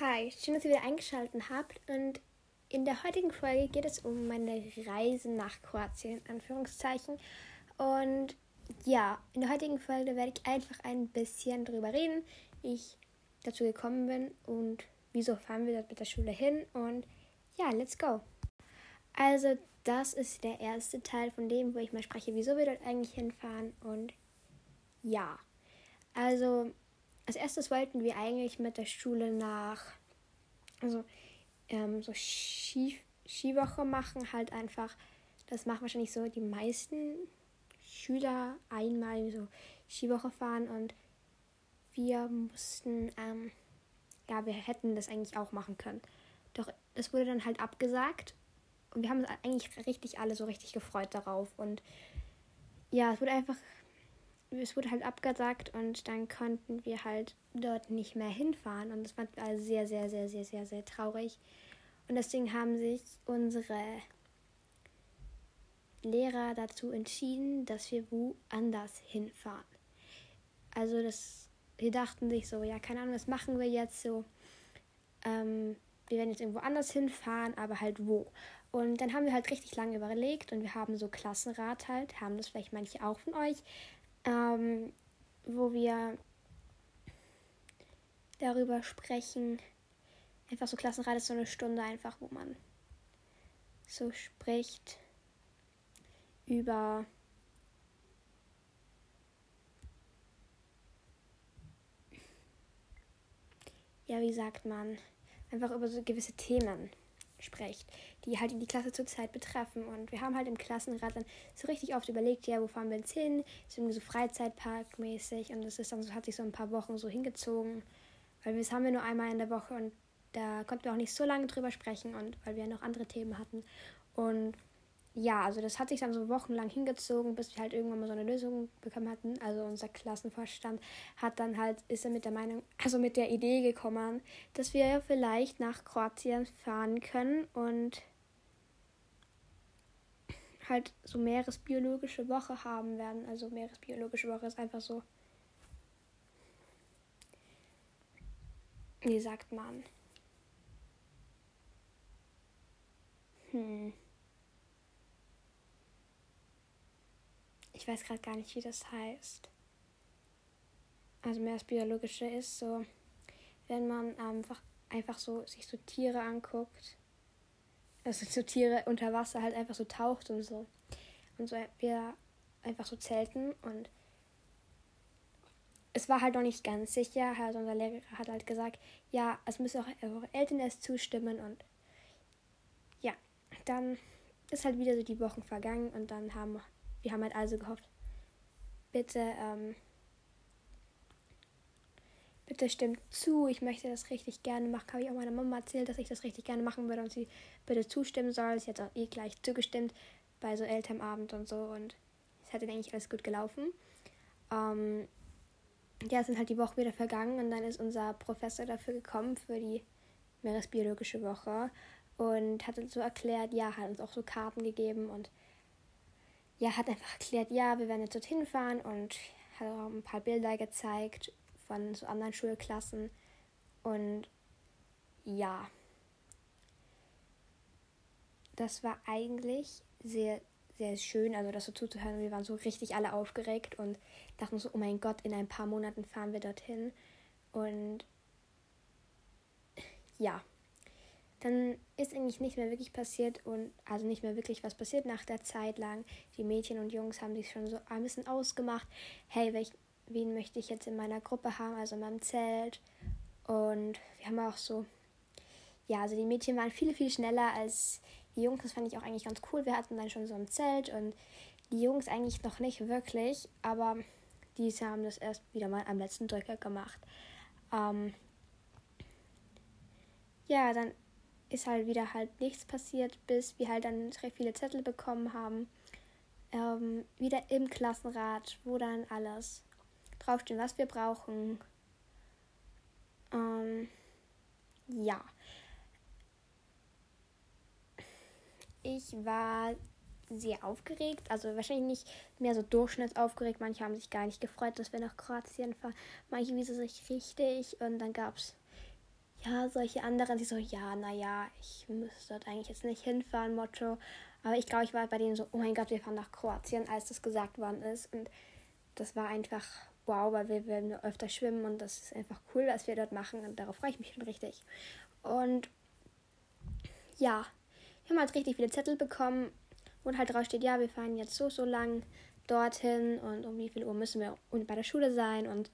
Hi, schön, dass ihr wieder eingeschaltet habt. Und in der heutigen Folge geht es um meine Reise nach Kroatien, in Anführungszeichen. Und ja, in der heutigen Folge werde ich einfach ein bisschen darüber reden, wie ich dazu gekommen bin und wieso fahren wir dort mit der Schule hin. Und ja, let's go. Also, das ist der erste Teil von dem, wo ich mal spreche, wieso wir dort eigentlich hinfahren. Und ja, also als erstes wollten wir eigentlich mit der Schule nach, also ähm, so Ski, Skiwoche machen, halt einfach, das machen wahrscheinlich so die meisten Schüler einmal so Skiwoche fahren und wir mussten, ähm, ja, wir hätten das eigentlich auch machen können. Doch es wurde dann halt abgesagt und wir haben uns eigentlich richtig alle so richtig gefreut darauf und ja, es wurde einfach es wurde halt abgesagt und dann konnten wir halt dort nicht mehr hinfahren. Und das war also sehr, sehr, sehr, sehr, sehr, sehr traurig. Und deswegen haben sich unsere Lehrer dazu entschieden, dass wir woanders hinfahren. Also das, wir dachten sich so, ja, keine Ahnung, was machen wir jetzt so? Ähm, wir werden jetzt irgendwo anders hinfahren, aber halt wo? Und dann haben wir halt richtig lange überlegt und wir haben so Klassenrat halt, haben das vielleicht manche auch von euch, ähm, wo wir darüber sprechen. Einfach so Klassenrat ist so eine Stunde einfach, wo man so spricht über ja, wie sagt man, einfach über so gewisse Themen sprecht, die halt die Klasse zurzeit betreffen. Und wir haben halt im Klassenrat dann so richtig oft überlegt, ja, wo fahren wir jetzt hin? Ist irgendwie so Freizeitparkmäßig und das ist dann so, hat sich so ein paar Wochen so hingezogen. Weil das haben wir nur einmal in der Woche und da konnten wir auch nicht so lange drüber sprechen und weil wir noch andere Themen hatten. Und ja, also das hat sich dann so wochenlang hingezogen, bis wir halt irgendwann mal so eine Lösung bekommen hatten. Also unser Klassenvorstand hat dann halt, ist er mit der Meinung, also mit der Idee gekommen, dass wir vielleicht nach Kroatien fahren können und halt so Meeresbiologische Woche haben werden. Also Meeresbiologische Woche ist einfach so. Wie sagt man? Hm. Ich weiß gerade gar nicht, wie das heißt. Also mehr das Biologische ist so, wenn man einfach, einfach so sich so Tiere anguckt. Also so Tiere unter Wasser halt einfach so taucht und so. Und so wir einfach so zelten und es war halt noch nicht ganz sicher. Also unser Lehrer hat halt gesagt, ja, es müssen auch eure Eltern erst zustimmen und ja, dann ist halt wieder so die Wochen vergangen und dann haben wir haben halt also gehofft, bitte, ähm, bitte stimmt zu, ich möchte das richtig gerne machen. Habe ich auch meiner Mama erzählt, dass ich das richtig gerne machen würde und sie bitte zustimmen soll. Sie hat auch eh gleich zugestimmt bei so Elternabend und so und es hat dann eigentlich alles gut gelaufen. Ähm, ja, es sind halt die Wochen wieder vergangen und dann ist unser Professor dafür gekommen für die Meeresbiologische Woche und hat uns so erklärt, ja, hat uns auch so Karten gegeben und ja, hat einfach erklärt, ja, wir werden jetzt dorthin fahren und hat auch ein paar Bilder gezeigt von so anderen Schulklassen. Und ja, das war eigentlich sehr, sehr schön, also das so zuzuhören. Wir waren so richtig alle aufgeregt und dachten so, oh mein Gott, in ein paar Monaten fahren wir dorthin. Und ja, dann ist eigentlich nicht mehr wirklich passiert und also nicht mehr wirklich was passiert nach der Zeit lang. Die Mädchen und Jungs haben sich schon so ein bisschen ausgemacht. Hey, welch, wen möchte ich jetzt in meiner Gruppe haben, also in meinem Zelt. Und wir haben auch so, ja, also die Mädchen waren viel, viel schneller als die Jungs. Das fand ich auch eigentlich ganz cool. Wir hatten dann schon so ein Zelt und die Jungs eigentlich noch nicht wirklich, aber diese haben das erst wieder mal am letzten Drücker gemacht. Ähm, ja, dann ist halt wieder halt nichts passiert, bis wir halt dann recht viele Zettel bekommen haben. Ähm, wieder im Klassenrat, wo dann alles draufsteht, was wir brauchen. Ähm, ja. Ich war sehr aufgeregt, also wahrscheinlich nicht mehr so durchschnittsaufgeregt. Manche haben sich gar nicht gefreut, dass wir nach Kroatien fahren. Manche wiesen sich richtig und dann gab es ja, solche anderen, die so, ja, naja, ich müsste dort eigentlich jetzt nicht hinfahren, Motto. Aber ich glaube, ich war bei denen so, oh mein Gott, wir fahren nach Kroatien, als das gesagt worden ist. Und das war einfach wow, weil wir werden öfter schwimmen und das ist einfach cool, was wir dort machen. Und darauf freue ich mich schon richtig. Und ja, wir haben halt richtig viele Zettel bekommen, wo halt drauf steht, ja, wir fahren jetzt so, so lang dorthin und um wie viel Uhr müssen wir bei der Schule sein und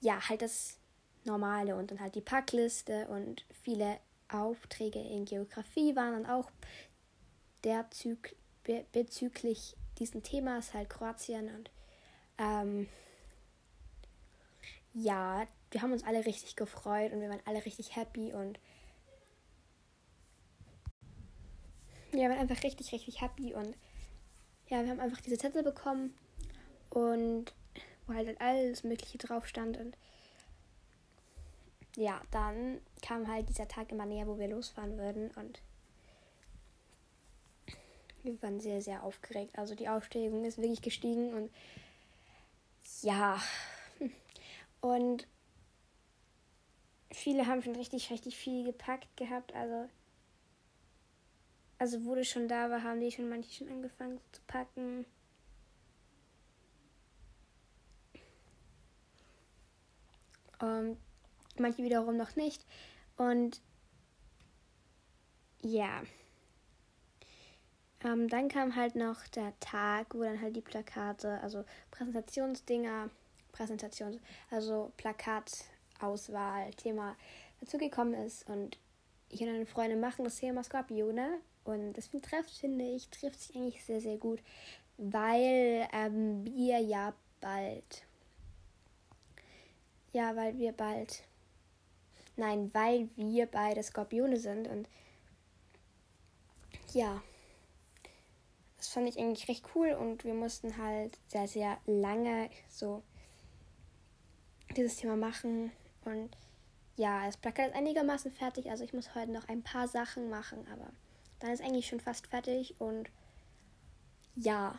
ja, halt das Normale und dann halt die Packliste und viele Aufträge in Geografie waren dann auch der Zug, be bezüglich diesen Themas, halt Kroatien und ähm, ja, wir haben uns alle richtig gefreut und wir waren alle richtig happy und wir waren einfach richtig, richtig happy und ja, wir haben einfach diese Zettel bekommen und wo halt alles Mögliche drauf stand und ja, dann kam halt dieser Tag immer näher, wo wir losfahren würden und wir waren sehr, sehr aufgeregt. Also die Aufregung ist wirklich gestiegen und ja, und viele haben schon richtig, richtig viel gepackt gehabt. Also, also wurde schon da war, haben die schon manche schon angefangen zu packen. Ähm, manche wiederum noch nicht. Und ja. Ähm, dann kam halt noch der Tag, wo dann halt die Plakate, also Präsentationsdinger, Präsentation, also Plakatauswahl, Thema dazugekommen ist. Und ich und eine Freundin machen das Thema Skorpione. Und das trifft, finde ich, trifft sich eigentlich sehr, sehr gut, weil ähm, wir ja bald, ja, weil wir bald, nein, weil wir beide Skorpione sind und ja, das fand ich eigentlich recht cool und wir mussten halt sehr, sehr lange so dieses Thema machen. Und ja, das Plakat ist einigermaßen fertig. Also ich muss heute noch ein paar Sachen machen, aber dann ist eigentlich schon fast fertig. Und ja,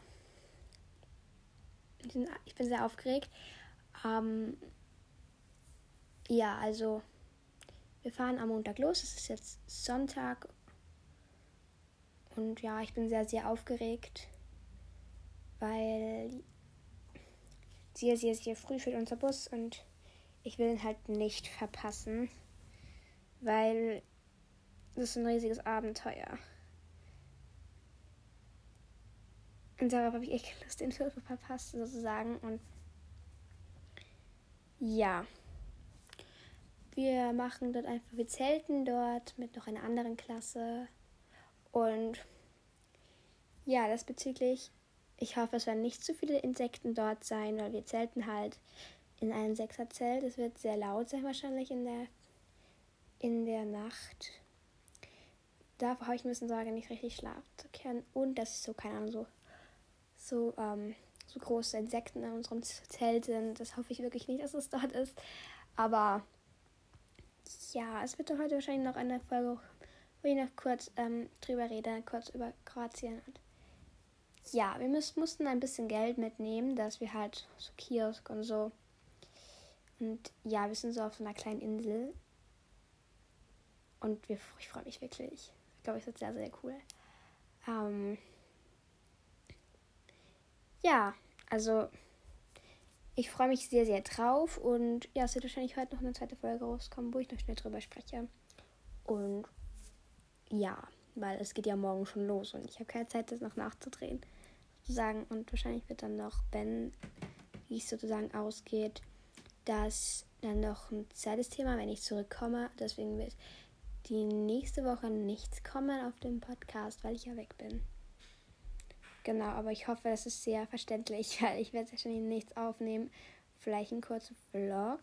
ich bin sehr aufgeregt. Ähm, ja, also wir fahren am Montag los. Es ist jetzt Sonntag. Und ja, ich bin sehr, sehr aufgeregt, weil sehr, sehr, sehr früh fährt unser Bus und ich will ihn halt nicht verpassen, weil das ist ein riesiges Abenteuer. Und darauf habe ich echt Lust, den Film verpasst, sozusagen. Und ja. Wir machen dort einfach, wir zelten dort mit noch einer anderen Klasse. Und ja, das bezüglich ich hoffe, es werden nicht zu viele Insekten dort sein, weil wir zelten halt in einem Sechserzelt. Es wird sehr laut sein wahrscheinlich in der, in der Nacht. Davor habe ich ein bisschen Sorge, nicht richtig schlafen zu können. Und dass es so, keine Ahnung, so, so, ähm, so große Insekten in unserem Zelt sind. Das hoffe ich wirklich nicht, dass es dort ist. Aber ja, es wird heute wahrscheinlich noch eine Folge, wo ich noch kurz ähm, drüber rede, kurz über Kroatien und ja, wir müß, mussten ein bisschen Geld mitnehmen, dass wir halt so Kiosk und so. Und ja, wir sind so auf so einer kleinen Insel. Und wir, ich freue mich wirklich. Ich glaube, es wird sehr, sehr cool. Ähm, ja, also ich freue mich sehr, sehr drauf. Und ja, es wird wahrscheinlich heute noch eine zweite Folge rauskommen, wo ich noch schnell drüber spreche. Und ja, weil es geht ja morgen schon los und ich habe keine Zeit, das noch nachzudrehen sozusagen. Und wahrscheinlich wird dann noch, wenn, wie es sozusagen ausgeht, dass dann noch ein zweites Thema, wenn ich zurückkomme. Deswegen wird die nächste Woche nichts kommen auf dem Podcast, weil ich ja weg bin. Genau, aber ich hoffe, das ist sehr verständlich, weil ich werde wahrscheinlich nichts aufnehmen. Vielleicht ein kurzer Vlog,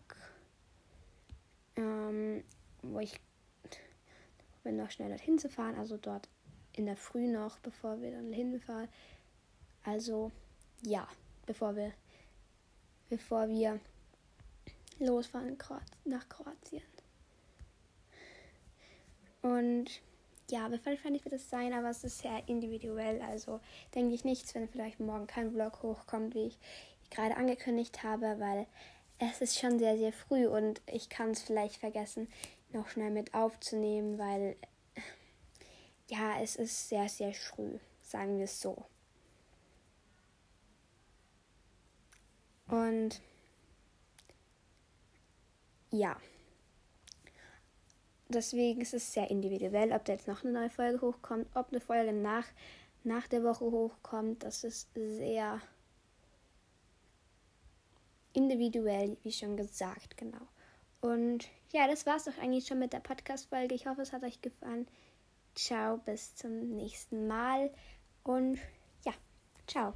ähm, wo ich bin noch schnell dorthin zu fahren, also dort in der Früh noch, bevor wir dann hinfahren. Also ja, bevor wir, bevor wir losfahren nach Kroatien. Und ja, wahrscheinlich wird es sein, aber es ist sehr individuell. Also denke ich nichts, wenn vielleicht morgen kein Vlog hochkommt, wie ich gerade angekündigt habe, weil es ist schon sehr, sehr früh und ich kann es vielleicht vergessen, noch schnell mit aufzunehmen, weil ja, es ist sehr, sehr früh, sagen wir es so. Und ja, deswegen ist es sehr individuell, ob da jetzt noch eine neue Folge hochkommt, ob eine Folge nach, nach der Woche hochkommt. Das ist sehr individuell, wie schon gesagt, genau. Und ja, das war es doch eigentlich schon mit der Podcast-Folge. Ich hoffe, es hat euch gefallen. Ciao, bis zum nächsten Mal. Und ja, ciao.